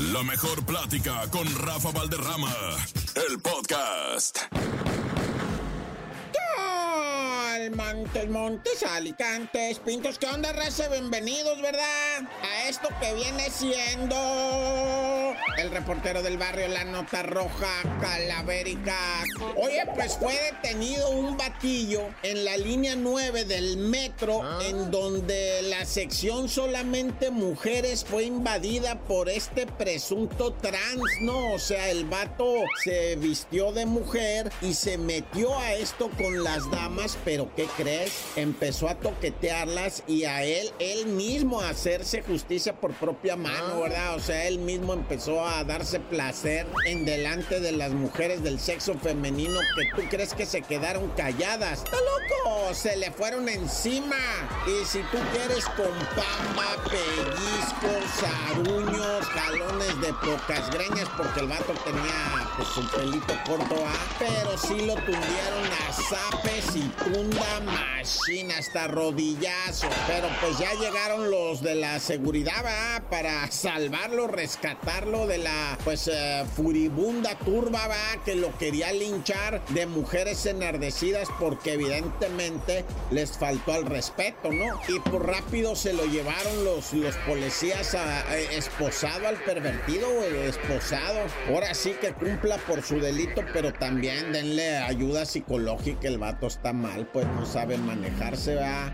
La mejor plática con Rafa Valderrama. El podcast. Montes, Montes, Alicantes, Pintos, ¿qué onda, raza? Bienvenidos, ¿verdad? A esto que viene siendo el reportero del barrio La Nota Roja, Calavérica. Oye, pues fue detenido un batillo en la línea 9 del metro, en donde la sección solamente mujeres fue invadida por este presunto trans, ¿no? O sea, el vato se vistió de mujer y se metió a esto con las damas, pero ¿qué crees? Empezó a toquetearlas y a él, él mismo a hacerse justicia por propia mano, ¿verdad? O sea, él mismo empezó a darse placer en delante de las mujeres del sexo femenino que tú crees que se quedaron calladas. ¡Está loco! Se le fueron encima. Y si tú quieres con pamba, pellizcos, aruños, jalones de pocas greñas, porque el vato tenía pues su pelito corto, ¿ah? Pero sí lo tundieron a zapes y tunda machina hasta rodillazo. Pero pues ya llegaron los de la seguridad, ¿va? Para salvarlo, rescatarlo de la, pues, eh, furibunda turba, ¿va? Que lo quería linchar de mujeres enardecidas porque evidentemente les faltó al respeto, ¿no? Y por rápido se lo llevaron los, los policías a, esposado al pervertido, esposado. Ahora sí que cumpla por su delito, pero también denle ayuda psicológica, el vato está mal, pues no sabe manejarse, va.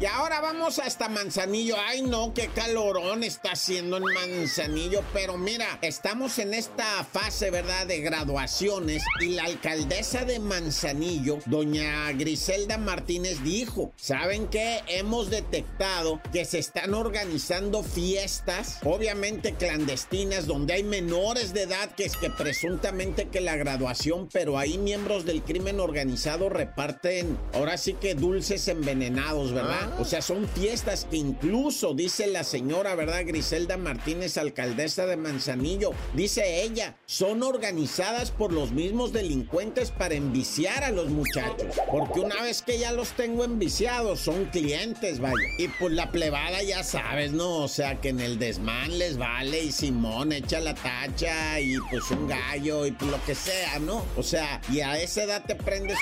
Y ahora vamos hasta Manzanillo. Ay, no, qué calorón está haciendo en Manzanillo. Pero mira, estamos en esta fase, ¿verdad?, de graduaciones. Y la alcaldesa de Manzanillo, doña Griselda Martínez, dijo: ¿Saben qué? Hemos detectado que se están organizando fiestas, obviamente clandestinas, donde hay menores de edad que es que presuntamente que la graduación, pero ahí miembros del crimen organizado reparten, ahora sí que dulces envenenados, ¿verdad? O sea, son fiestas que incluso, dice la señora, ¿verdad? Griselda Martínez, alcaldesa de Manzanillo, dice ella, son organizadas por los mismos delincuentes para enviciar a los muchachos. Porque una vez que ya los tengo enviciados, son clientes, vaya. Y pues la plebada ya sabes, ¿no? O sea, que en el desmán les vale y Simón echa la tacha y pues un gallo y pues lo que sea, ¿no? O sea, y a esa edad te prendes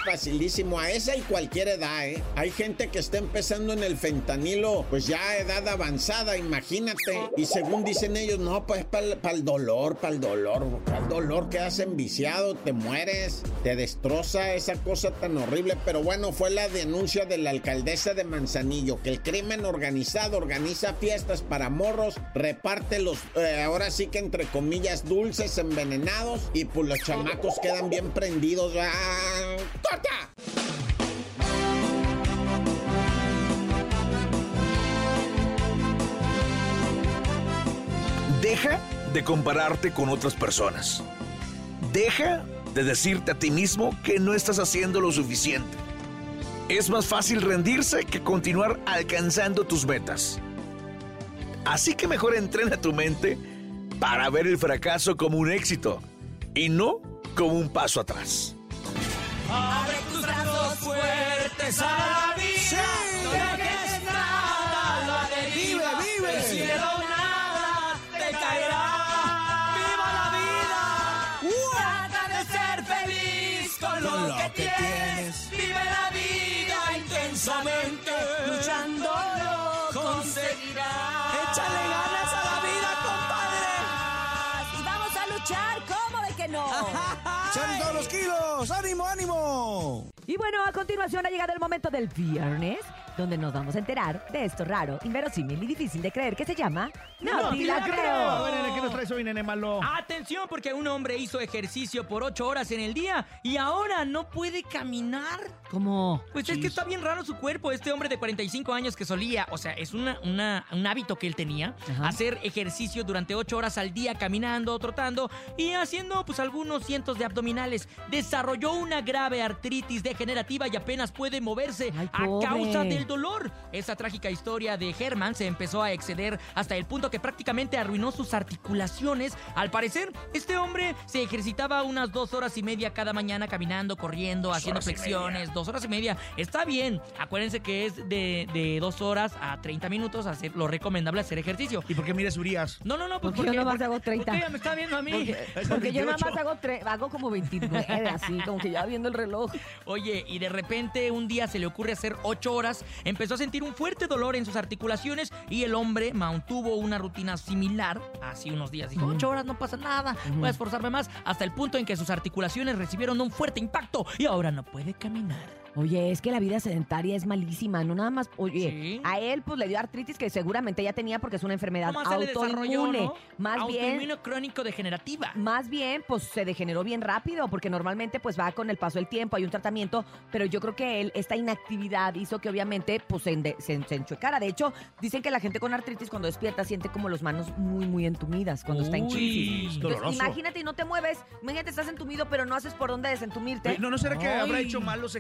a esa y cualquier edad, ¿eh? Hay gente que está empezando en el fentanilo, pues ya a edad avanzada, imagínate. Y según dicen ellos, no, pues para el dolor, para el dolor, para el dolor quedas enviciado, te mueres, te destroza esa cosa tan horrible. Pero bueno, fue la denuncia de la alcaldesa de Manzanillo, que el crimen organizado organiza fiestas para morros, reparte los, eh, ahora sí que entre comillas, dulces envenenados y pues los chamacos quedan bien prendidos. ¡Ah! ¡Corta! Deja de compararte con otras personas. Deja de decirte a ti mismo que no estás haciendo lo suficiente. Es más fácil rendirse que continuar alcanzando tus metas. Así que mejor entrena tu mente para ver el fracaso como un éxito y no como un paso atrás. Fuertes a la vida. No dejes nada, la deriva. Vive, vive. El cielo nada te caerá. ¡Viva la vida! Trata de ser feliz con Con lo que, que tienes. Vive la vida intensamente. Luchando lo conseguirás. Échale ganas a la vida, Y vamos a luchar, ¿cómo de que no? ¡Echan todos los kilos! ¡Ánimo, ánimo! Y bueno, a continuación ha llegado el momento del viernes, donde nos vamos a enterar de esto raro, inverosímil y difícil de creer que se llama No, te la creo. ¿qué nos traes hoy, nene malo? Atención porque un hombre hizo ejercicio por ocho horas en el día y ahora no puede caminar. ¿Cómo? Pues es que está bien raro su cuerpo. Este hombre de 45 años que solía, o sea, es una, una- un hábito que él tenía, Ajá. hacer ejercicio durante ocho horas al día, caminando, trotando y haciendo pues algunos cientos de abdominales. Desarrolló una grave artritis degenerativa y apenas puede moverse Ay, a causa del dolor. Esa trágica historia de Herman se empezó a exceder hasta el punto que prácticamente arruinó sus articulaciones. Al parecer, este hombre se ejercitaba unas dos horas y media cada mañana caminando, corriendo, haciendo flexiones. Dos horas y media. Está bien. Acuérdense que es de, de dos horas a 30 minutos hacer lo recomendable hacer ejercicio. ¿Y por qué miras Urias? No, no, no, pues Porque yo nomás hago 30. ¿Por qué ella me está viendo a mí? Porque yo nada 28. más hago, tre- hago como 29, así, como que ya viendo el reloj. Oye, y de repente un día se le ocurre hacer ocho horas, empezó a sentir un fuerte dolor en sus articulaciones y el hombre mantuvo una rutina similar hace unos días. Dijo, ocho horas no pasa nada, voy a esforzarme más, hasta el punto en que sus articulaciones recibieron un fuerte impacto y ahora no puede caminar. Oye, es que la vida sedentaria es malísima, no nada más. Oye, Sí. a él pues le dio artritis que seguramente ya tenía porque es una enfermedad ¿Cómo se le desarrolló, autoinmune. no? Más bien, crónico degenerativa. más bien, pues se degeneró bien rápido, porque normalmente pues va con el paso del tiempo, hay un tratamiento, pero yo creo que él, esta inactividad hizo que obviamente pues se, ende- se, se enchuecara. De hecho, dicen que la gente con artritis cuando despierta siente como las manos muy, muy entumidas cuando está en crisis. Es Entonces, imagínate y no te mueves, imagínate estás entumido, pero no haces por dónde desentumirte. ¿No, ¿No será que Ay. habrá hecho mal los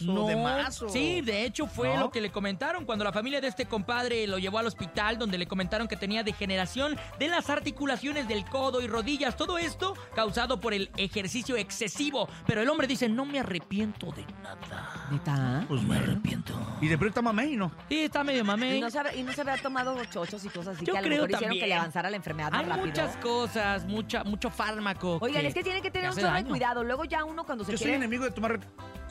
No, ¿O de más? o- sí, de hecho fue ¿No? lo que le comentaron cuando la familia de este compadre lo llevó al hospital donde le comentaron que tenía degeneración de las articulaciones del codo y rodillas, todo esto causado por el ejercicio excesivo, pero el hombre dice, no me arrepiento de nada. ¿Neta? Pues me arrepiento. Y de pronto está mamey, ¿no? Sí, está medio Y mamey. no, se habrá, y no se habrá tomado chochos y cosas así Yo que a lo creo mejor hicieron también. que le avanzara la enfermedad más Hay rápido. muchas cosas, mucha, mucho fármaco. Oigan, es que tienen que tener un daño. cuidado. Luego ya uno cuando se Yo soy enemigo de tomar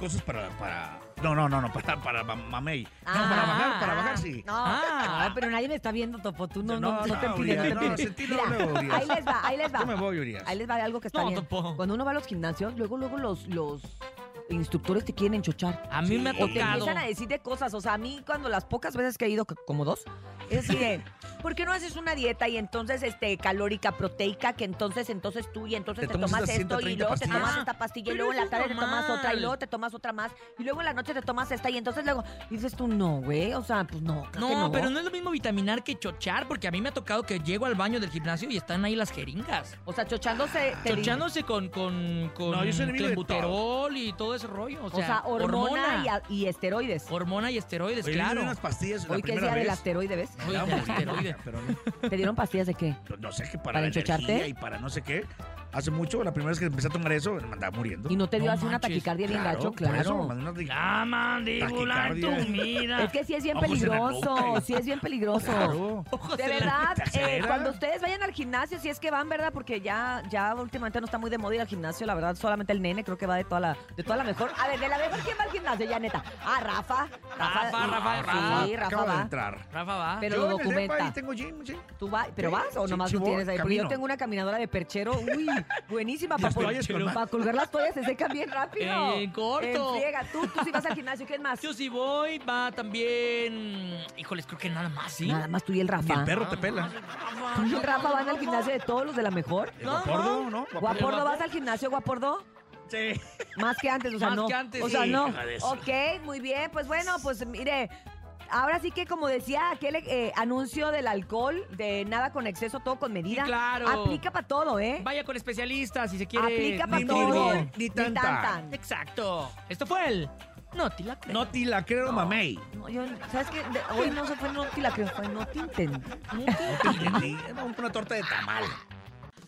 cosas para... para... No, no, no, no, para, para ma- mamey. No, Ah, para bajar, para bajar sí. No, Ah. pero nadie me está viendo, Topo. Tú no, no, No, no, te no, pides, no te no, sentí Mira, luego, Urias. ahí les va, ahí les va. Yo me voy, Urias. Ahí les va algo que está No, bien. Topo. Cuando uno va a los gimnasios, luego, luego los, los instructores te quieren enchochar. A mí me ha O te tocado. empiezan a decir de cosas. O sea, a mí cuando las pocas veces que he ido, como dos, es así de, ¿por qué no haces una dieta y entonces este calórica, proteica, que entonces, entonces tú y entonces Te te, tomas esto y 130 luego te tomas esta pastilla y luego en la eso tarde te tomas otra y luego te tomas otra más y luego en la noche te tomas esta y entonces luego y dices tú, no, güey, o sea, pues no, creo No, que no, pero no es lo mismo vitaminar que chochar, porque a mí me ha tocado que llego al baño del gimnasio y están ahí las jeringas. O sea, chochándose. Chochándose con, con, con No, yo soy enemigo de clenbuterol y todo ese rollo. O O sea, sea, hormona, y a- Y, esteroides. Hormona y esteroides, Oye, me claro. dieron unas pastillas la Hoy que es día del asteroide, ¿ves? Oye, Ya, del asteroide. pero no, ¿Te dieron pastillas de qué? no sé qué para, ¿Para la enchocharte? energía y para no sé qué. Hace mucho, la primera vez que empecé a tomar eso, me andaba muriendo. ¿Y no te dio No así una taquicardia bien gacho? por eso, Claro. mandé una taquicardia. La mandíbula en. Es que sí es bien Ojos en peligroso, sí es bien peligroso. Claro. De en verdad, ¿Te eh, cuando ustedes vayan al gimnasio, si es que van, ¿verdad? Porque ya, ya últimamente no está muy de moda ir al gimnasio, la verdad, solamente el nene creo que va de toda la, de toda la mejor. A ver, de la mejor, ¿quién va al gimnasio ya, neta? Ah, Rafa. Rafa, Rafa, Rafa. Sí, Rafa Acabo de va. entrar. Rafa va. Pero Yo lo en el depa documenta. ahí tengo gym, sí. ¿Tú vas? ¿Pero Sí, vas o sí, nomás voy, tienes ahí? Porque yo tengo una caminadora de perchero, uy, buenísima. Para, para colgar las toallas se secan bien rápido. En corto. En friega. Tú, tú sí vas al gimnasio, ¿quién más? Yo sí voy, va también. Híjoles, creo que nada más, ¿sí? Nada más tú y el Rafa. el perro te pela. ¿Tú y el Rafa van al gimnasio de todos los de la mejor? ¿El guapordo, no? ¿Guapordo guapo? vas al gimnasio, Guapordo? Sí. Más que antes, o sea, Más no. que antes, o sea, sí. no. Ok, muy bien. Pues bueno, pues mire. Ahora sí que como decía aquel eh, anuncio del alcohol, de nada con exceso, todo con medida. Sí, claro. Aplica para todo, ¿eh? Vaya con especialistas si se quiere. Aplica para ni todo. ni tanta. tan. Exacto. Esto fue el. No te la creo. No te la creo, mamey. No, yo, ¿Sabes qué? De- hoy no se fue no te la creo, fue no te entendí. No te entendí. Una torta de tamal.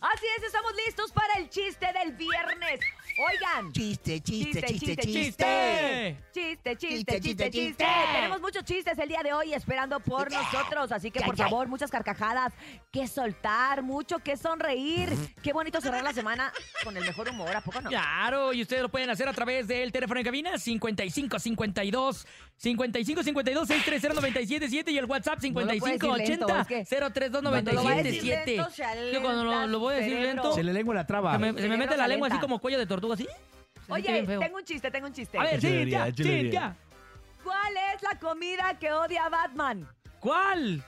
Así es, estamos listos para el chiste del viernes. Oigan. Chiste, Chiste, chiste, chiste. chiste. Chiste, chiste, Chiste, chiste, chiste, chiste. chiste. Tenemos muchos chistes el día de hoy esperando por nosotros. Así que, por favor, muchas carcajadas. Que soltar, mucho que sonreír. Qué bonito cerrar la semana con el mejor humor, ¿a poco no? Claro, y ustedes lo pueden hacer a través del teléfono de cabina 55 52 55 52 630 977 y el WhatsApp No lo puedes 55 decir lento, 80 es que 032 Cuando lo vayas a decir 977. lento, se Yo cuando lo, lo voy a decir cerebro. lento, Se le lengua la traba. se me, se me mete la lengua así como cuello de tortuga, así. Oye, tengo un chiste, tengo un chiste. A ver, chulería. Cintia. ¿Cuál es la comida que odia Batman? ¿Cuál?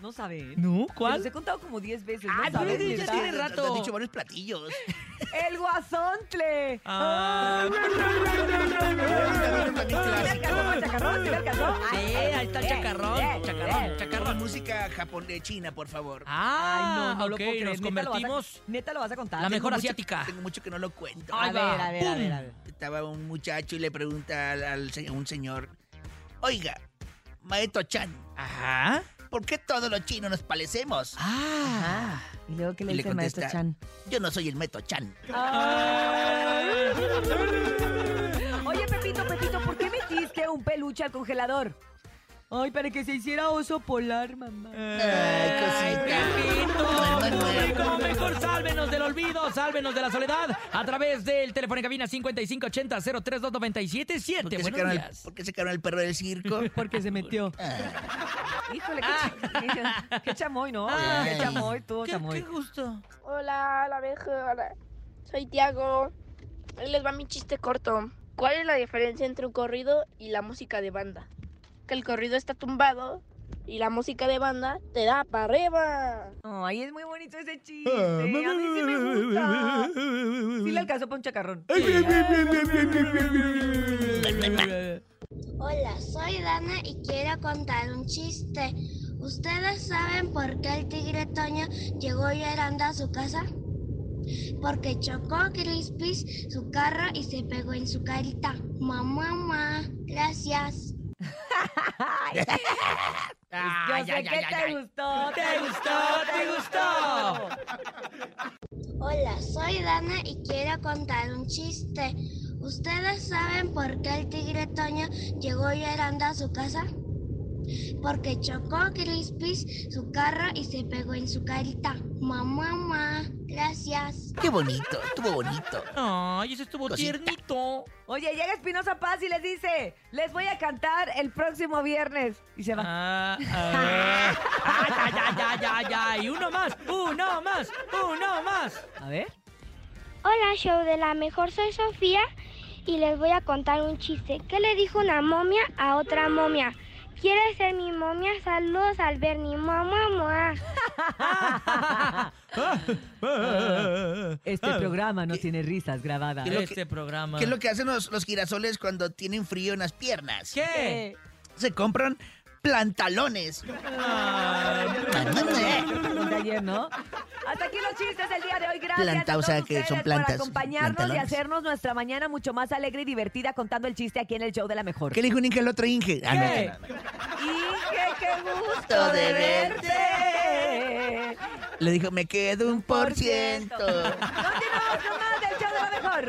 No saben. No, Se ¿cuál? los he contado como 10 veces. Ay, no saben, ya tiene rato. varios platillos. El guasontle. Ah. ¿Sí me alcanzó con chacarrón? ¿Sí me alcanzó? Sí, ahí está el chacarrón, bien, chacarrón, bien. chacarrón. música japonés china, por favor. Ah, Ay, no, no lo ok, puedo creer. nos Neta lo vas a- convertimos Neta lo vas a contar. la mejor asiática. Tengo mucho que no lo cuento. Ahí A ver, a ver, a ver, a ver. Estaba un muchacho y le pregunta al, al se- a un señor, oiga, Maestro Chan, Ajá. ¿por qué todos los chinos nos parecemos? Ah. Y luego que le dice el contesta, Chan. Yo no soy el Maestro Chan. Oye, peluche al congelador? Ay, para que se hiciera oso polar, mamá. Ay, cosita. Como mejor sálvenos del olvido, sálvenos de la soledad a través del teléfono en cabina 5580 032977 ¿Por qué, Buenos sacaron el, días. por qué sacaron el perro del circo? Porque se metió. Híjole, qué, ch- qué chamoy, ¿no? Ay. Qué chamoy, tuvo ¿Qué, chamoy. qué gusto. Hola, la mejor. Soy Tiago. Ahí les va mi chiste corto. ¿Cuál es la diferencia entre un corrido y la música de banda? Que el corrido está tumbado y la música de banda te da para arriba. Ay, es muy bonito ese chiste. A mí sí me gusta. Sí le alcanzó para un chacarrón. Hola, soy Dana y quiero contar un chiste. ¿Ustedes saben por qué el tigre Toño llegó llorando a su casa? Porque chocó Crispis su carro y se pegó en su carita. Mamá, mamá, gracias. Yo sé que te gustó, ¿Te gustó? ¿Te gustó? Hola, soy Dana y quiero contar un chiste. ¿Ustedes saben por qué el tigre Toño llegó llorando a su casa? Porque chocó Crispis su carro y se pegó en su carita. Mamá, mamá, gracias. Qué bonito, estuvo bonito. Ay, ese estuvo Cosita. tiernito. Oye, llega Espinosa Paz y les dice, les voy a cantar el próximo viernes. Y se va. Ah, ah. Ah, ya, ya, ya, ya, ya. Y uno más, uno más, uno más. A ver. Hola, show de la mejor, soy Sofía y les voy a contar un chiste. ¿Qué le dijo una momia a otra momia? ¿Quieres ser mi momia? Saludos al Bernie, mamá, mamá. Este programa no tiene risas grabadas. ¿Qué es lo Este programa. ¿Qué es lo que hacen los, los girasoles cuando tienen frío en las piernas? ¿Qué? Se compran plantalones. Ayer, ¿no? Hasta aquí los chistes del día de hoy. Gracias Planta, a o todos sea, que ustedes son plantas, por acompañarnos y hacernos nuestra mañana mucho más alegre y divertida contando el chiste aquí en el show de la mejor. ¿Qué le dijo un Inge al otro Inge? Ah, no, ¿Qué? no, no, no. Inge, qué gusto de verte. Le dijo, me quedo un por ciento. Continuamos con más del show de la mejor.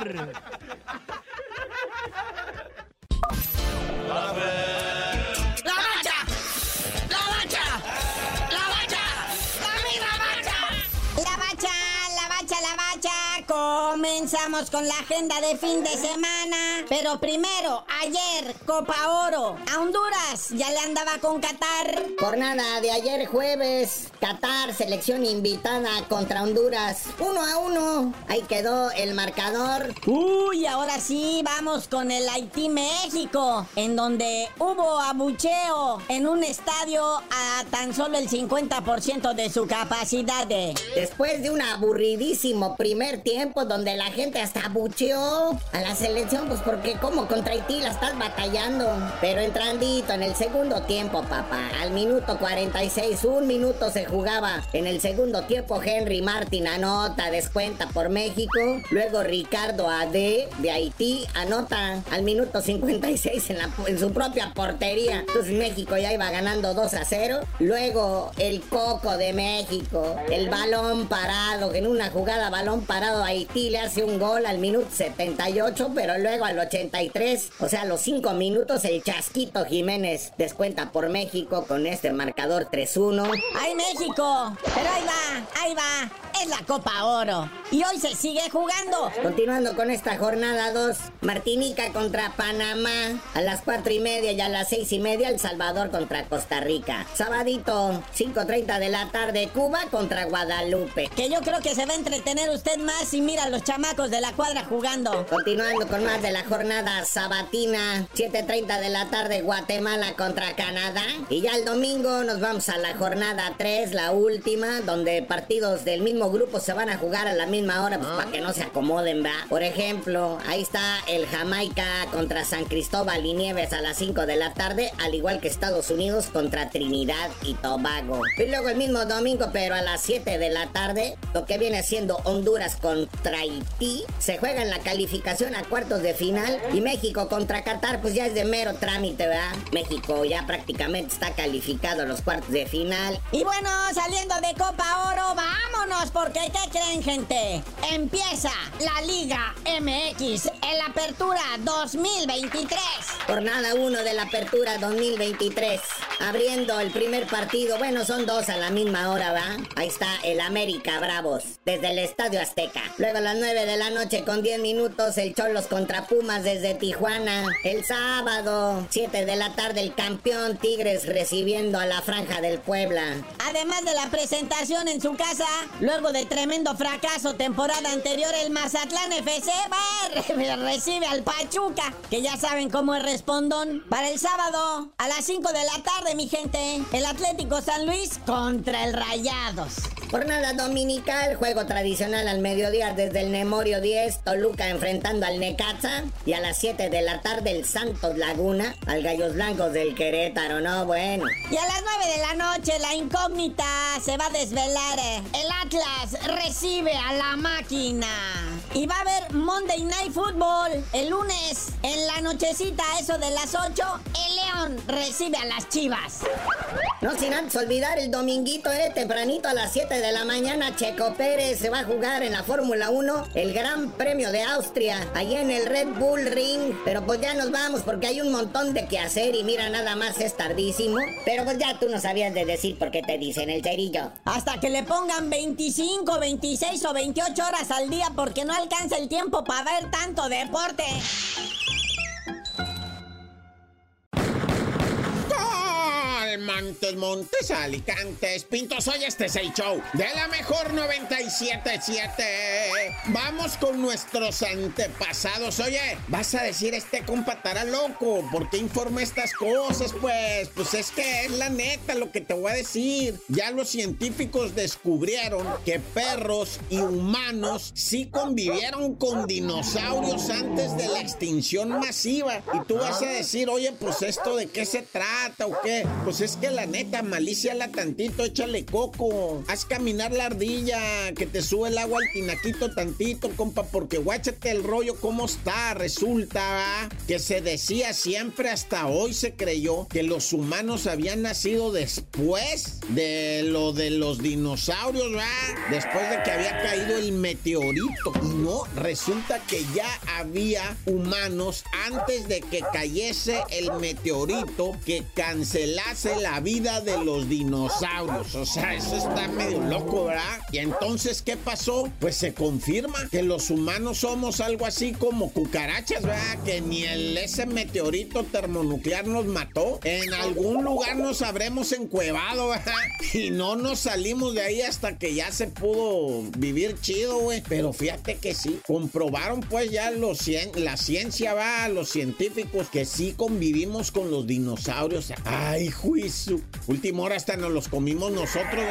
Comenzamos con la agenda de fin de semana. Pero primero, ayer, Copa Oro. A Honduras ya le andaba con Qatar. Jornada de ayer jueves. Qatar, selección invitada contra Honduras. Uno a uno. Ahí quedó el marcador. Uy, ahora sí, vamos con el Haití-México. En donde hubo abucheo en un estadio a tan solo el 50% de su capacidad. Después de un aburridísimo primer tiempo donde la gente hasta abucheó a la selección, pues porque como contra Haití la estás batallando. Pero entrandito en el segundo tiempo, papá, al minuto 46, un minuto se jugaba. En el segundo tiempo, Henry Martin anota, descuenta por México. Luego Ricardo Ade de Haití anota al minuto 56 en, la, en su propia portería. Entonces México ya iba ganando 2 a 0. Luego el Coco de México, el balón parado, en una jugada balón parado Haití le hace un gol al minuto 78, pero luego al 83, o sea, a los 5 minutos el Chasquito Jiménez descuenta por México con este marcador 3-1. ¡Ay México! Pero ahí va, ahí va, es la Copa Oro. Y hoy se sigue jugando. Continuando con esta jornada 2, Martinica contra Panamá a las 4 y media y a las 6 y media El Salvador contra Costa Rica. Sabadito, 5.30 de la tarde, Cuba contra Guadalupe. Que yo creo que se va a entretener usted más y mira a los chamacos de la cuadra jugando. Continuando con más de la jornada sabatina, 7.30 de la tarde, Guatemala contra Canadá. Y ya el domingo nos vamos a la jornada 3, la última, donde partidos del mismo grupo se van a jugar a la misma hora, pues para que no se acomoden, va. Por ejemplo, ahí está el Jamaica contra San Cristóbal y Nieves a las 5 de la tarde, al igual que Estados Unidos contra Trinidad y Tobago. Y luego el mismo domingo, pero a las 7 de la tarde, lo que viene siendo Honduras con contra Haití. Se juega en la calificación a cuartos de final. Y México contra Qatar, pues ya es de mero trámite, ¿verdad? México ya prácticamente está calificado a los cuartos de final. Y bueno, saliendo de Copa Oro, vámonos, porque ¿qué creen, gente? Empieza la Liga MX en la Apertura 2023. Jornada 1 de la Apertura 2023. Abriendo el primer partido, bueno, son dos a la misma hora, ¿va? Ahí está el América Bravos, desde el Estadio Azteca. Luego a las 9 de la noche con 10 minutos, el Cholos contra Pumas desde Tijuana. El sábado, 7 de la tarde, el campeón Tigres recibiendo a la Franja del Puebla. Además de la presentación en su casa, luego de tremendo fracaso temporada anterior, el Mazatlán FC va, recibe al Pachuca, que ya saben cómo es respondón. Para el sábado, a las 5 de la tarde, mi gente, el Atlético San Luis contra el Rayados. Jornada dominical, juego tradicional al mediodía desde el Nemorio 10, Toluca enfrentando al Necaxa. Y a las 7 de la tarde el Santos Laguna al Gallos Blancos del Querétaro, ¿no? Bueno. Y a las 9 de la noche la incógnita se va a desvelar. El Atlas recibe a la máquina. Y va a haber Monday Night Football el lunes en la nochecita, eso de las 8. El León recibe a las Chivas. No sin antes olvidar el dominguito, eh, tempranito a las 7 de la mañana, Checo Pérez se va a jugar en la Fórmula 1 el Gran Premio de Austria, allá en el Red Bull Ring. Pero pues ya nos vamos porque hay un montón de que hacer y mira, nada más es tardísimo. Pero pues ya tú no sabías de decir por qué te dicen el cerillo. Hasta que le pongan 25, 26 o 28 horas al día porque no alcanza el tiempo para ver tanto deporte. Montes, Montes, Alicantes, Pintos, hoy este es show de la mejor 977. Vamos con nuestros antepasados. Oye, vas a decir, este compa loco. ¿Por qué informa estas cosas? Pues, pues es que es la neta lo que te voy a decir. Ya los científicos descubrieron que perros y humanos sí convivieron con dinosaurios antes de la extinción masiva. Y tú vas a decir, oye, pues esto de qué se trata o qué. Pues es que la neta, maliciala tantito, échale coco. Haz caminar la ardilla, que te sube el agua al tinaquito tantito, compa, porque guáchate el rollo cómo está. Resulta que se decía siempre hasta hoy se creyó que los humanos habían nacido después de lo de los dinosaurios, ¿va? Después de que había caído el meteorito. Y no, resulta que ya había humanos antes de que cayese el meteorito que cancelase la vida de los dinosaurios. O sea, eso está medio loco, ¿verdad? Y entonces, ¿qué pasó? Pues se confirma que los humanos somos algo así como cucarachas, ¿verdad? Que ni el, ese meteorito termonuclear nos mató. En algún lugar nos habremos encuevado, ¿verdad? Y no nos salimos de ahí hasta que ya se pudo vivir chido, güey. Pero fíjate que sí, comprobaron pues ya los, la ciencia, va, los científicos, que sí convivimos con los dinosaurios. Ay, Última hora hasta nos los comimos nosotros.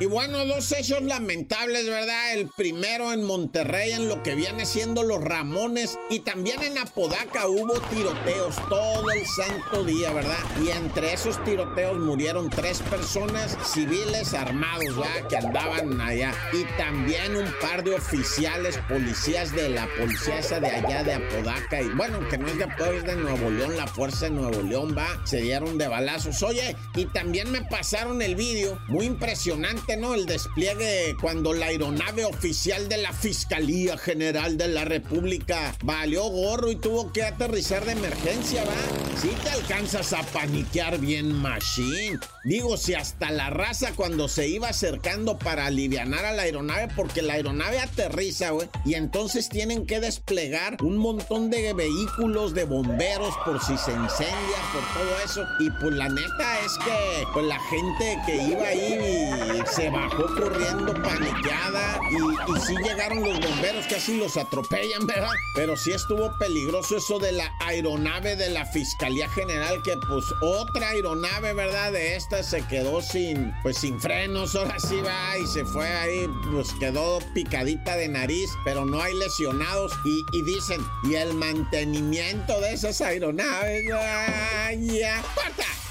Y bueno, dos hechos lamentables, ¿verdad? El primero en Monterrey, en lo que viene siendo los Ramones, y también en Apodaca hubo tiroteos todo el santo día, ¿verdad? Y entre esos tiroteos murieron tres personas civiles armados, ¿verdad? Que andaban allá. Y también un par de oficiales, policías de la policía esa de allá de Apodaca. Y bueno, que no es de Apodaca, es de Nuevo León, la fuerza de Nuevo León, va. Se dieron de balazos. Oye, y también me pasaron el vídeo, muy impresionante ¿no? El despliegue cuando la aeronave oficial de la Fiscalía General de la República valió gorro y tuvo que aterrizar de emergencia, ¿va? Si te alcanzas a paniquear bien, machine. Digo, si hasta la raza cuando se iba acercando para alivianar a la aeronave, porque la aeronave aterriza, güey, y entonces tienen que desplegar un montón de vehículos de bomberos por si se incendia, por todo eso. Y pues la neta es que pues la gente que iba ahí se bajó corriendo paniqueada y, sí llegaron los bomberos que así los atropellan, ¿verdad? Pero sí estuvo peligroso eso de la aeronave de la Fiscalía General, que pues otra aeronave, ¿verdad? De esta se quedó sin, pues sin frenos, ahora sí va y se fue ahí, pues quedó picadita de nariz, pero no hay lesionados y, y dicen, y el mantenimiento de esas aeronaves, ¡ay, ya! ¡Corta!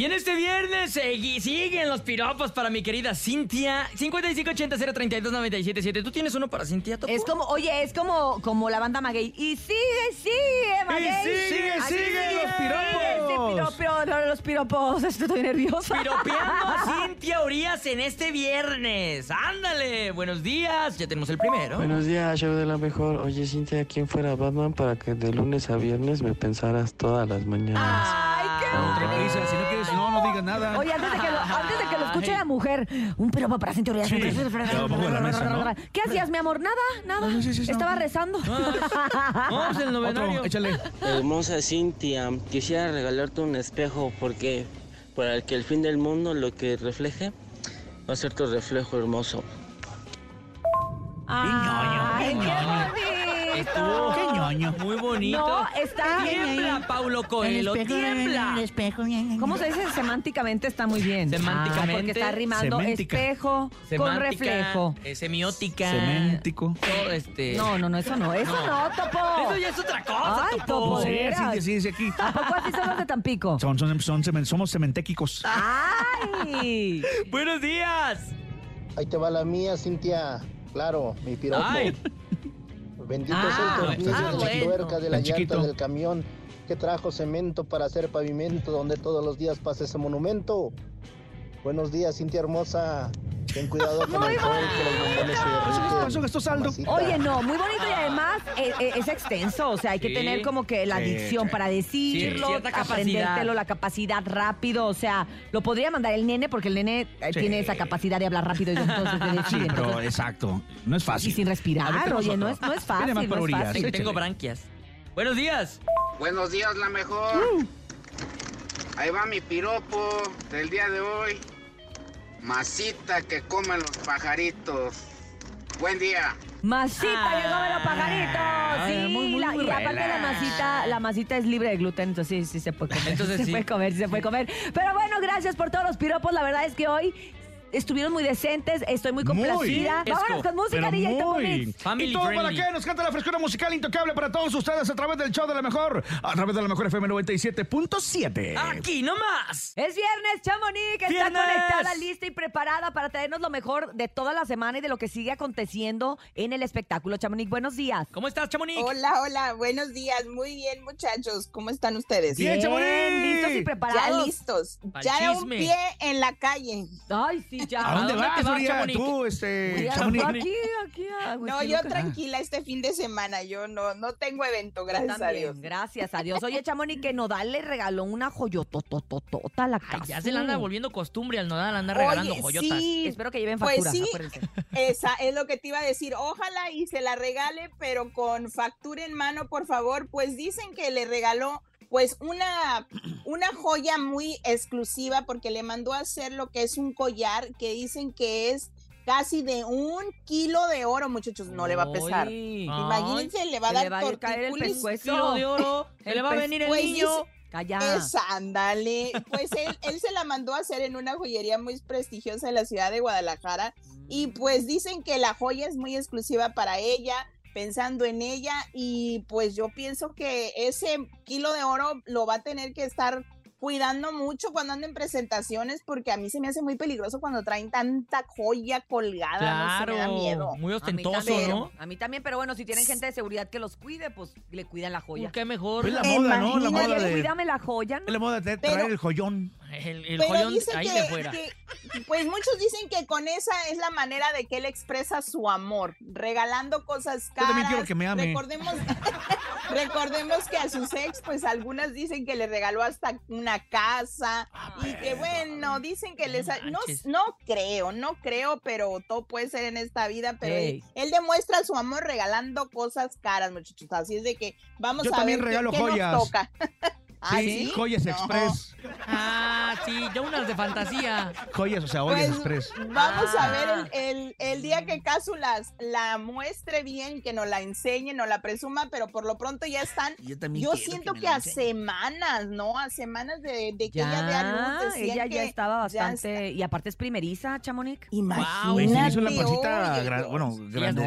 Y en este viernes segui- siguen los piropos para mi querida Cintia. 5580-032-977. ¿Tú tienes uno para Cintia, Topo? Es como, oye, es como, como la banda Maguey. Y sigue, sigue, Maguey. sigue, Así sigue, los piropos. Piropio, no, los piropos. Estoy nerviosa. Piropeando a Cintia Urias en este viernes. ¡Ándale! Buenos días. Ya tenemos el primero. Buenos días, show de la mejor. Oye, Cintia, ¿quién fuera Batman para que de lunes a viernes me pensaras todas las mañanas? Ay, qué Si no quieres, no, no digas nada. Oye, antes de que lo, antes de que lo escuche la mujer, un piropo para Cintia Urias. Sí. ¿Qué hacías, mi amor? Nada, nada. sí, sí, sí, Estaba no. rezando. Vamos el novenario. Otro, échale. Hermosa Cintia, quisiera regalarte un espejo porque para que el fin del mundo lo que refleje va a ser tu reflejo hermoso. Ay, qué Estuvo bonito. Qué ñoño. muy bonito. No, está- Tiembla, Paulo Coelho, tiembla. ¿Cómo se dice? Semánticamente está muy bien. Semánticamente. Ah, porque está rimando Semántica. espejo con reflejo. eh, semiótica. Ceméntico. Todo este. No, no, no, eso no. Eso no, Topo. Eso ya es otra cosa, Ay, Topo. Sí, sí, sí, sí, aquí. ¿A poco así son los de Tampico? Son, son, son cemen- somos cementéquicos. ¡Ay! Buenos días. Ahí te va la mía, Cintia. Claro, mi piropo. Ay. Bendito Ah, sea el ah, tornillo de la bueno. tuerca de la llanta chiquito. del camión que trajo cemento para hacer pavimento donde todos los días pasa ese monumento. Buenos días, Cintia hermosa. Ten cuidado con Muy el sol, que los bombones se ¿Qué derriten. pasó? ¿Gastó saldo? Oye, no, muy bonito y además eh, eh, es extenso. O sea, hay que Sí. tener como que la Sí, dicción sí. para decirlo, Sí, aprendértelo, la capacidad rápido. O sea, lo podría mandar el nene porque el nene eh, Sí. tiene esa capacidad de hablar rápido y entonces de decir. Sí, pero entonces- exacto. No es fácil. y sin respirar, ver, oye, no es, no es Tiene fácil. más no es fácil. Tengo branquias. Buenos días. Buenos días, la mejor. Ahí va mi piropo del día de hoy. Masita que comen los pajaritos. Buen día. Masita, Ah. llegó de los pajaritos. Ay, Sí, muy, muy, la- muy y aparte la masita, la masita es libre de gluten, entonces sí, sí se puede comer. Entonces se sí. puede comer, sí se puede comer. Pero bueno, gracias por todos los piropos. La verdad es que hoy estuvieron muy decentes. Estoy muy Muy. complacida. Esco. Vámonos con música, DJ muy. ¿Y todo para qué? Nos canta la frescura musical intocable para todos ustedes a través del show de la mejor, a través de la mejor FM 97.7. Aquí nomás. Es viernes, Chamonix, que está conectada, lista y preparada para traernos lo mejor de toda la semana y de lo que sigue aconteciendo en el espectáculo. Chamonix, buenos días. ¿Cómo estás, Chamonix? Hola, hola, buenos días. Muy bien, muchachos. ¿Cómo están ustedes? Bien, Chamonix. listos y Ya preparados. listos. Pa'l Ya un chisme. pie en la calle. Ay, sí, ya. ¿A dónde dónde vas, vas, María? Chamonix? Tú, este, Chamonix. aquí, aquí. ah, No, yo loca. tranquila este fin de semana. Yo no, no tengo evento, gracias a también, Dios. Gracias a Dios. Oye, Chamonix, que Nodal le regaló una joyotototota a la casa. Ay, ya se le anda volviendo costumbre al nodal, anda regalando Oye, joyotas. sí. Espero que lleven Pues facturas, sí. acuérdense. Esa es lo que te iba a decir. Ojalá y se la regale, pero con factura en mano, por favor. Pues dicen que le regaló pues una, una joya muy exclusiva porque le mandó a hacer lo que es un collar que dicen que es casi de un kilo de oro, muchachos. No le va a pesar. Ay. Imagínense, le va a dar le va a caer el pescuezo. Kilo de oro, se le va a venir el niño. Calla. Esa, ándale. Pues él, él se la mandó a hacer en una joyería muy prestigiosa de la ciudad de Guadalajara. Y pues dicen que la joya es muy exclusiva para ella, pensando en ella. Y pues yo pienso que ese kilo de oro lo va a tener que estar cuidando mucho cuando anden en presentaciones, porque a mí se me hace muy peligroso cuando traen tanta joya colgada. No sé, me da miedo. muy A mí ostentoso, también, ¿no? A mí también, pero bueno, si tienen gente de seguridad que los cuide, pues le cuidan la joya. ¿Qué mejor? Es la moda, ¿no? La moda de... cuídame la joya, la moda de Pero- traer el joyón. El, el Pero joyón dice ahí que, de fuera. que- pues muchos dicen que con esa es la manera de que él expresa su amor, regalando cosas Yo caras. también quiero que me ame. Recordemos, recordemos que a sus ex, pues algunas dicen que le regaló hasta una casa y que bueno, dicen que les ha- no, no creo, no creo, pero todo puede ser en esta vida, pero él, Ey. él demuestra su amor regalando cosas caras, muchachos. Así es de que vamos Yo a también ver qué- qué nos toca. ¿Ah, Sí, sí? joyas No. express. Ah, sí, ya unas de fantasía. Joyas, o sea, ollas Pues, express. Vamos a Ah. ver el, el- el día que Casu las, la muestre bien, que nos la enseñe, nos la presuma, pero por lo pronto ya están. Yo también Yo siento que, a semanas, ¿no? A semanas de, de que ella dé a Ya, luz. ella ya estaba ya bastante. Y aparte es primeriza, Chamonix. Imagínate. Pancita, oye, gra- Dios. bueno, grande,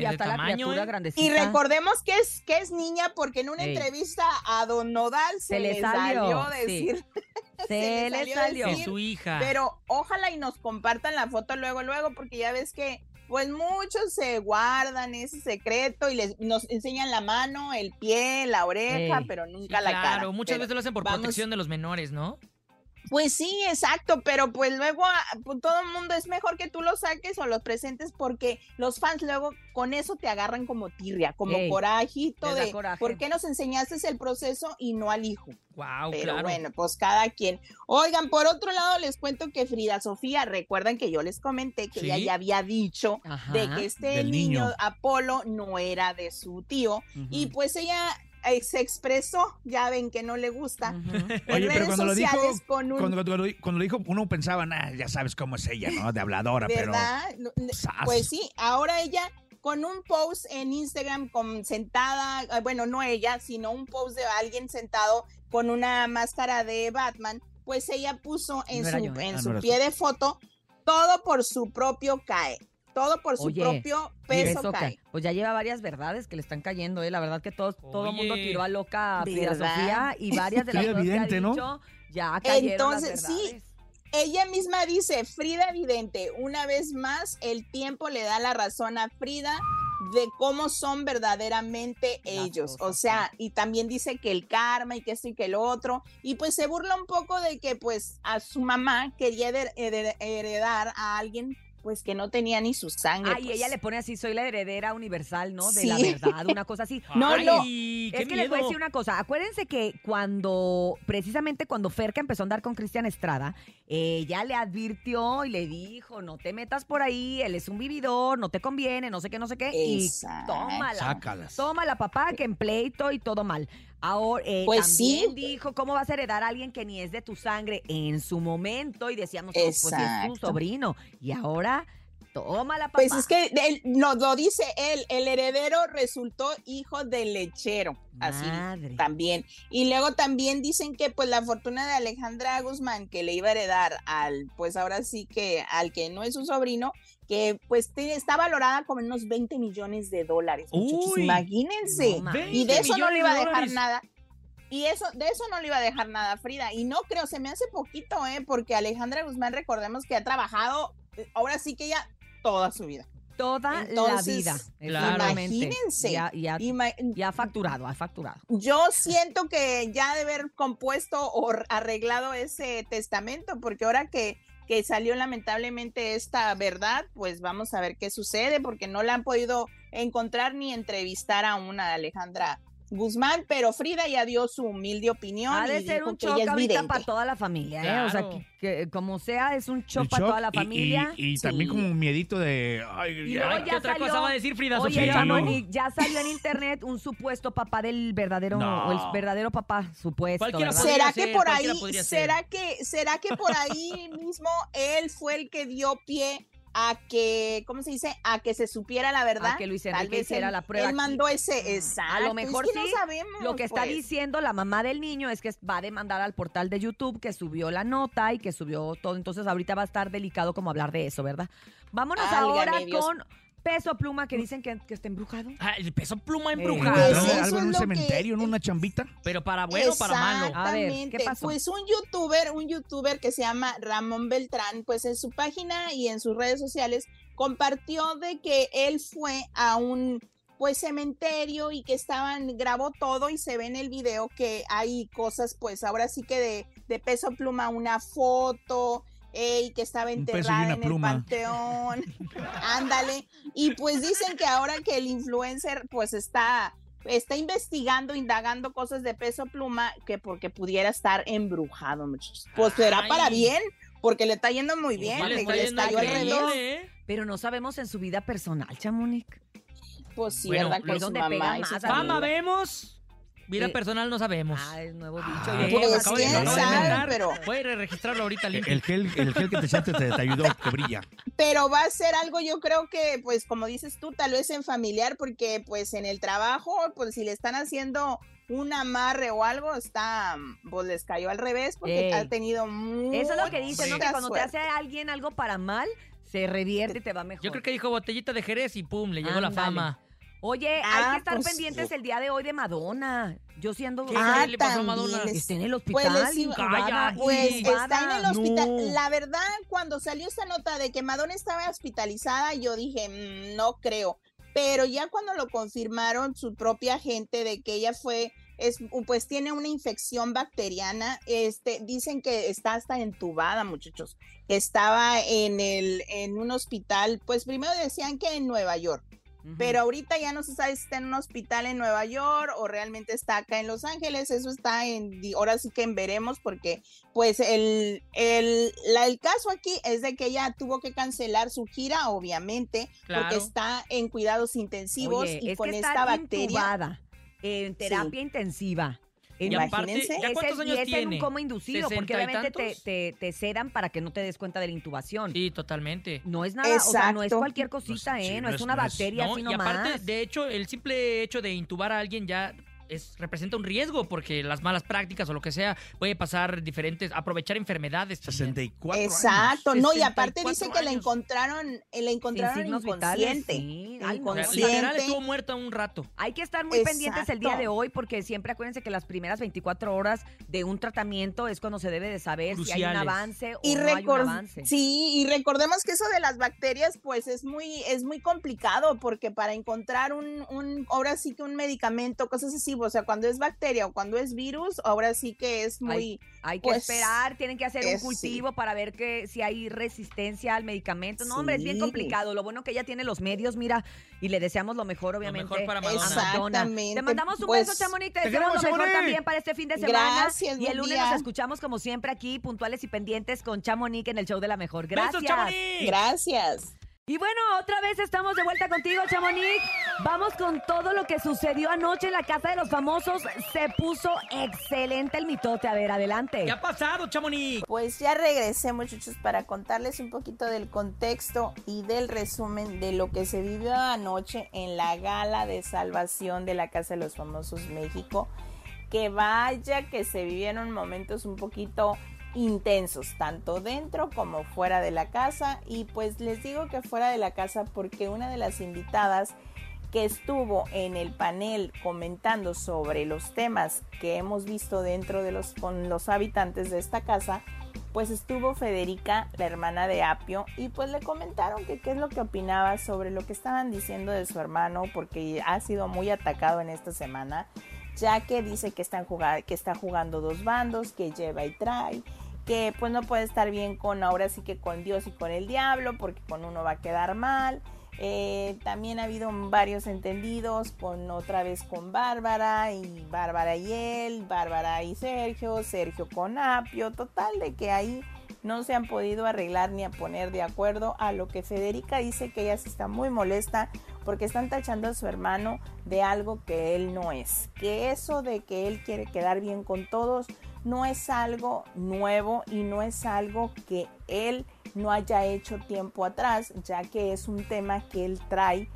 ya está la criatura ¿eh? grandecita. Y recordemos que es, que es niña porque en una Ey. entrevista a don Nodal se, Se le salió, salió sí. decir. Se le salió. Su hija. Pero ojalá y nos compartan la foto luego, luego, porque ya ves que pues muchos se guardan ese secreto y les nos enseñan la mano, el pie, la oreja, Ey. pero Sí, nunca la cara. Claro, muchas Pero veces lo hacen por vamos- protección de los menores, ¿no? Pues sí, exacto, pero pues luego ah, pues, todo el mundo es mejor que tú lo saques o los presentes porque los fans luego con eso te agarran como tirria, como Ey, corajito de coraje. ¿por qué nos enseñaste el proceso y no al hijo? Wow, Pero claro. bueno, pues cada quien. Oigan, por otro lado les cuento que Frida Sofía, recuerdan que yo les comenté que Sí. ella ya había dicho Ajá. de que este niño. Apolo no era de su tío y pues ella eh, se expresó, ya ven que no le gusta. En Oye, pero redes cuando lo dijo, sociales con un cuando, cuando- cuando lo dijo, uno pensaba, nah, ya sabes cómo es ella, ¿no? De habladora, pero... ¿verdad? Sas. Pues sí, ahora ella con un post en Instagram con sentada, eh, bueno, no ella, sino un post de alguien sentado con una máscara de Batman, pues ella puso en No su, yo, ¿eh? en Ah, su pie de foto todo por su propio CAE, todo por su Oye, propio peso eso CAE. que- pues ya lleva varias verdades que le están cayendo, ¿eh? La verdad que todos, todo el mundo tiró a loca a Frida. Sofía y varias de las cosas que ha Vidente, ¿no? dicho ya cayeron las Entonces, sí. Ella misma dice, Frida Vidente, una vez más, el tiempo le da la razón a Frida de cómo son verdaderamente Las ellos. O sea, y también dice que el karma y que esto y que lo otro. Y pues se burla un poco de que pues a su mamá quería hered- hered- heredar a alguien pues que no tenía ni su sangre. Ah, y pues. ella le pone así, soy la heredera universal, ¿no? De Sí. la verdad, una cosa así. No, Ay, no. qué Es que les voy a decir una cosa. Acuérdense que cuando, precisamente cuando Ferca empezó a andar con Cristian Estrada, ella le advirtió y le dijo, no te metas por ahí, él es un vividor, no te conviene, no sé qué, no sé qué. Exacto. Y tómala. Sácalas. Tómala, papá, que en pleito y todo mal. Ahora, eh, Pues también sí. dijo, ¿cómo vas a heredar a alguien que ni es de tu sangre en su momento? Y decíamos, pues, pues es tu sobrino. Y ahora, tómala, papá. Pues es que él, lo, lo dice él, el heredero resultó hijo del lechero, así Madre. también. Y luego también dicen que pues la fortuna de Alejandra Guzmán que le iba a heredar al, pues ahora sí que al que no es su sobrino, que pues está valorada como en unos 20 millones de dólares. muchachos, Uy. imagínense. No y de eso no 20 le iba a de dejar nada. Y eso, de eso no le iba a dejar nada Frida. Y no creo, se me hace poquito, ¿eh? Porque Alejandra Guzmán, recordemos que ha trabajado, eh, ahora sí que ya toda su vida. Toda Entonces, la vida. claro. exactamente. Imagínense. Ya, ya, Ima- ya ha facturado, ha facturado. yo siento que ya de haber compuesto o arreglado ese testamento, porque ahora que, que salió lamentablemente esta verdad, pues vamos a ver qué sucede, porque no la han podido encontrar ni entrevistar a una Alejandra Guzmán, pero Frida ya dio su humilde opinión. Ha de y ser un shock ahorita para toda la familia, ¿eh? O sea, que, que como sea, es un shock para toda la familia. Y, y también Sí. como un miedito de... Ay, Y ya. Ay, ¿qué ya otra salió- cosa va a decir Frida Oye, Sofía? Chamonix, ya salió en internet un supuesto papá del verdadero, No. o el verdadero papá, supuesto, ¿Será ser, que por ahí, ser. será que, será que por ahí mismo él fue el que dio pie a que, ¿cómo se dice? A que se supiera la verdad. A que Luis Enrique hiciera él- la prueba. Él mandó ese, exacto. A lo mejor es que sí. no sabemos. Lo que está pues. diciendo la mamá del niño es que va a demandar al portal de YouTube que subió la nota y que subió todo. Entonces ahorita va a estar delicado como hablar de eso, ¿verdad? Vámonos ahora Dios. Peso Pluma que dicen que, que está embrujado. Ah, el peso pluma Eh, embrujado. Pues ¿Algo- eso ¿Algo es en un que- cementerio, en una chambita? Pero para bueno o para malo. A ver, ¿qué Exactamente. pasó? Pues un youtuber, un youtuber que se llama Ramón Beltrán, pues en su página y en sus redes sociales compartió de que él fue a un pues cementerio y que estaban, grabó todo y se ve en el video que hay cosas pues ahora sí que de, de peso pluma, una foto, eh, y que estaba enterrada en pluma. el panteón. Ándale. Y pues dicen que ahora que el influencer pues está está investigando, indagando cosas de peso pluma que porque pudiera estar embrujado, muchachos. Pues será Ay. para bien, porque le está yendo muy bien, Igual le, está le yendo estalló al revés. ¿eh? Pero no sabemos en su vida personal, Chamonix. Pues sí, Bueno, ¿verdad? Con su donde mamá pega más. Fama vemos. Vida Eh, personal no sabemos. Ah, es nuevo dicho. Ah, Yo- Eh, pues, acabo quién acabo sabe, pero- Voy a registrarlo ahorita El, limpio. el gel, el gel que te echaste te, te ayudó, que brilla. Pero va a ser algo, yo creo que, pues, como dices tú, tal vez en familiar, porque pues en el trabajo, pues si le están haciendo un amarre o algo, está, pues les cayó al revés, porque Ey. ha tenido mucha Eso es lo que dicen, ¿no? Que cuando te hace alguien algo para mal, se revierte y te va mejor. Yo creo que dijo botellita de Jerez y pum, le llegó la fama. Oye, hay Ah, que estar pues, pendientes el día de hoy de Madonna. Yo siendo ¿Qué Ah, le pasó a Madonna? Está en el Pues hospital, iba- intubada, Pues está en el hospital. No. La verdad, cuando salió esta nota de que Madonna estaba hospitalizada, yo dije, "Mm, no creo. Pero ya cuando lo confirmaron su propia gente de que ella fue, es, pues tiene una infección bacteriana, este, dicen que está hasta entubada, muchachos. Estaba en el, en un hospital, pues primero decían que en Nueva York. Pero ahorita ya no se sabe si está en un hospital en Nueva York o realmente está acá en Los Ángeles. Eso está en, di- ahora sí que en veremos porque pues el, el, la- el caso aquí es de que ella tuvo que cancelar su gira, obviamente, Claro. porque está en cuidados intensivos Oye, y es con que esta está bacteria. intubada, en terapia intensiva. Y aparte, Imagínense. ¿ya cuántos Ese- años y es en tiene? un coma inducido, porque ¿Sesenta y obviamente te, tantos? te, te sedan para que no te des cuenta de la intubación. Sí, totalmente. No es nada, o sea, no es Exacto. cualquier cosita, ¿eh? no, es una bacteria No, así y nomás. aparte, de hecho, el simple hecho de intubar a alguien ya es, representa un riesgo porque las malas prácticas o lo que sea puede pasar diferentes, aprovechar enfermedades. 64 Exacto, no, y aparte 64 dice que la encontraron, eh, la encontraron inconsciente. sí. Inconsciente. literal estuvo muerta un rato. Hay que estar muy pendientes el día de hoy porque siempre acuérdense que las primeras 24 horas de un tratamiento es cuando se debe de saber si hay un avance o y no hay un avance. sí, y recordemos que eso de las bacterias, pues es muy, es muy complicado, porque para encontrar un, un, ahora sí que un medicamento, cosas así, o sea, cuando es bacteria o cuando es virus, ahora sí que es muy. Hay, hay que pues, esperar, tienen que hacer un sí. cultivo para ver que si hay resistencia al medicamento. No, hombre, es bien complicado. Lo bueno que ella tiene los medios, mira, y le deseamos lo mejor, obviamente. mejor para Madonna. Exactamente, Te mandamos un pues, beso, Chamonix. Te te deseamos lo queremos, mejor Chamonix. también para este fin de semana. Gracias, y el lunes día. nos escuchamos como siempre aquí, puntuales y pendientes con Chamonix en el show de la mejor. Gracias. ¡Besos, Chamonix! Gracias. Y bueno, otra vez estamos de vuelta contigo, Chamonix. Vamos con todo lo que sucedió anoche en la Casa de los Famosos. Se puso excelente el mitote. A ver, adelante. ¿Qué ha pasado, Chamonix? Pues ya regresé, muchachos, para contarles un poquito del contexto y del resumen de lo que se vivió anoche en la gala de salvación de la Casa de los Famosos México. Que vaya que se vivieron momentos un poquito intensos, tanto dentro como fuera de la casa. Y pues les digo que fuera de la casa porque una de las invitadas que estuvo en el panel comentando sobre los temas que hemos visto dentro de los con los habitantes de esta casa, pues estuvo Federica, la hermana de Apio, y pues le comentaron que qué es lo que opinaba sobre lo que estaban diciendo de su hermano, porque ha sido muy atacado en esta semana, ya que dice que, están jugar, que está jugando dos bandos, que lleva y trae, que pues no puede estar bien con ahora sí que con Dios y con el diablo, porque con uno va a quedar mal. Eh, también ha habido varios entendidos con otra vez con Bárbara y Bárbara y él, Bárbara y Sergio, Sergio con Apio, total de que ahí no se han podido arreglar ni a poner de acuerdo a lo que Federica dice que ella se está muy molesta porque están tachando a su hermano de algo que él no es, que eso de que él quiere quedar bien con todos no es algo nuevo y no es algo que él no haya hecho tiempo atrás, ya que es un tema que él trae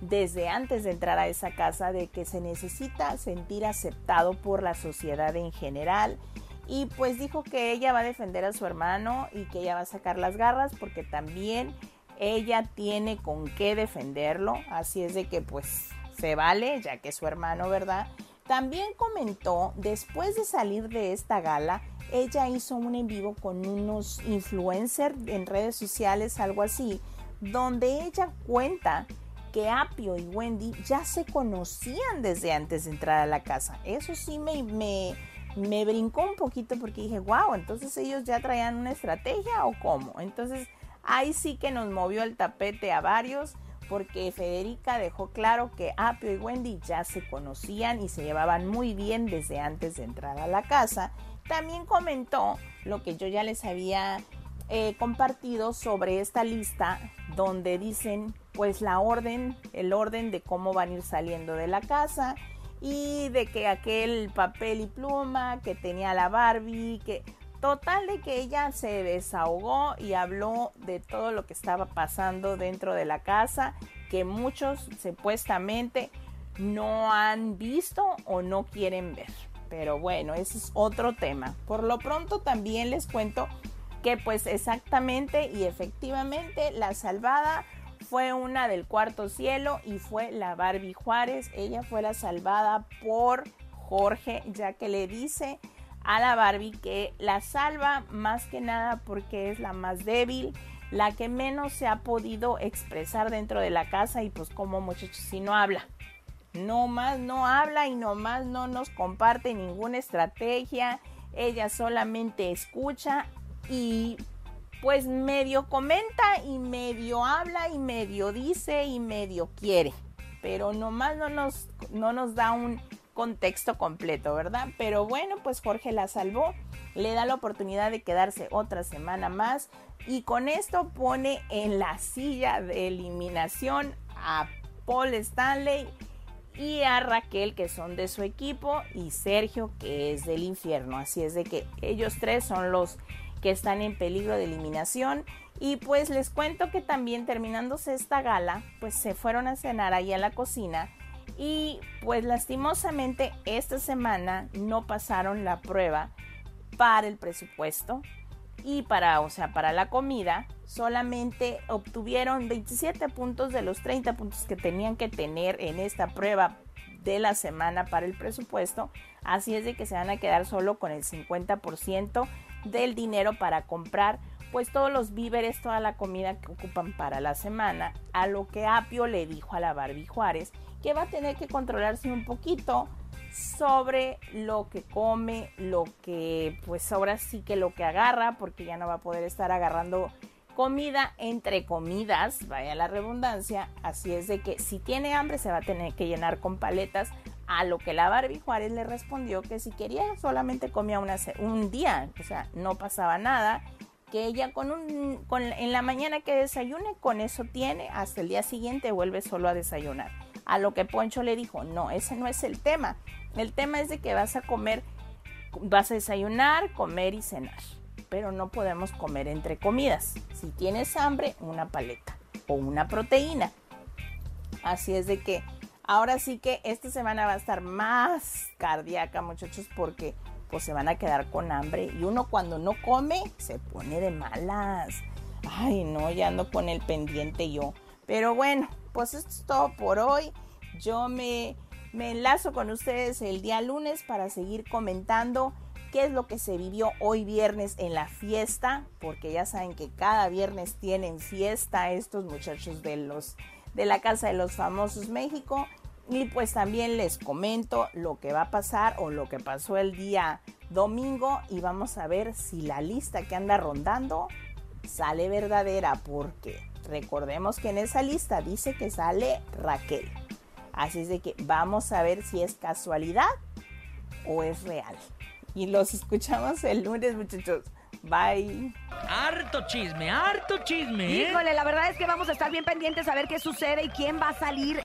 desde antes de entrar a esa casa, de que se necesita sentir aceptado por la sociedad en general. Y pues dijo que ella va a defender a su hermano y que ella va a sacar las garras porque también ella tiene con qué defenderlo. Así es de que pues se vale, ya que es su hermano, ¿verdad? También comentó, después de salir de esta gala, ella hizo un en vivo con unos influencers en redes sociales, algo así, donde ella cuenta que Apio y Wendy ya se conocían desde antes de entrar a la casa. Eso sí me, me, me brincó un poquito porque dije, wow, entonces ellos ya traían una estrategia o cómo. Entonces ahí sí que nos movió el tapete a varios porque Federica dejó claro que Apio y Wendy ya se conocían y se llevaban muy bien desde antes de entrar a la casa. También comentó lo que yo ya les había eh, compartido sobre esta lista donde dicen pues la orden, el orden de cómo van a ir saliendo de la casa y de que aquel papel y pluma que tenía la Barbie, que total de que ella se desahogó y habló de todo lo que estaba pasando dentro de la casa, que muchos supuestamente no han visto o no quieren ver. Pero bueno, ese es otro tema. Por lo pronto también les cuento que pues exactamente y efectivamente la salvada fue una del cuarto cielo y fue la Barbie Juárez. Ella fue la salvada por Jorge, ya que le dice a la Barbie que la salva más que nada porque es la más débil, la que menos se ha podido expresar dentro de la casa y pues como muchachos si no habla. No más no habla y no más no nos comparte ninguna estrategia. Ella solamente escucha y pues medio comenta y medio habla y medio dice y medio quiere. Pero nomás no nos, no nos da un contexto completo, ¿verdad? Pero bueno, pues Jorge la salvó, le da la oportunidad de quedarse otra semana más y con esto pone en la silla de eliminación a Paul Stanley y a Raquel que son de su equipo y Sergio que es del infierno. Así es de que ellos tres son los que están en peligro de eliminación. Y pues les cuento que también terminándose esta gala, pues se fueron a cenar ahí a la cocina y pues lastimosamente esta semana no pasaron la prueba para el presupuesto y para, o sea, para la comida, solamente obtuvieron 27 puntos de los 30 puntos que tenían que tener en esta prueba de la semana para el presupuesto. Así es de que se van a quedar solo con el 50% del dinero para comprar pues todos los víveres, toda la comida que ocupan para la semana, a lo que Apio le dijo a la Barbie Juárez que va a tener que controlarse un poquito sobre lo que come, lo que pues ahora sí que lo que agarra, porque ya no va a poder estar agarrando comida entre comidas, vaya la redundancia, así es de que si tiene hambre se va a tener que llenar con paletas, a lo que la Barbie Juárez le respondió que si quería solamente comía un día, o sea, no pasaba nada, que ella con un, con, en la mañana que desayune, con eso tiene, hasta el día siguiente vuelve solo a desayunar. A lo que Poncho le dijo, no, ese no es el tema. El tema es de que vas a comer, vas a desayunar, comer y cenar. Pero no podemos comer entre comidas. Si tienes hambre, una paleta o una proteína. Así es de que ahora sí que esta semana va a estar más cardíaca, muchachos, porque pues se van a quedar con hambre. Y uno cuando no come se pone de malas. Ay, no, ya ando con el pendiente yo. Pero bueno, pues esto es todo por hoy. Yo me, me enlazo con ustedes el día lunes para seguir comentando qué es lo que se vivió hoy viernes en la fiesta, porque ya saben que cada viernes tienen fiesta estos muchachos de los de la Casa de los Famosos México y pues también les comento lo que va a pasar o lo que pasó el día domingo y vamos a ver si la lista que anda rondando sale verdadera porque recordemos que en esa lista dice que sale Raquel. Así es de que vamos a ver si es casualidad o es real. Y los escuchamos el lunes, muchachos. Bye. Harto chisme, harto chisme. ¿eh? Híjole, la verdad es que vamos a estar bien pendientes a ver qué sucede y quién va a salir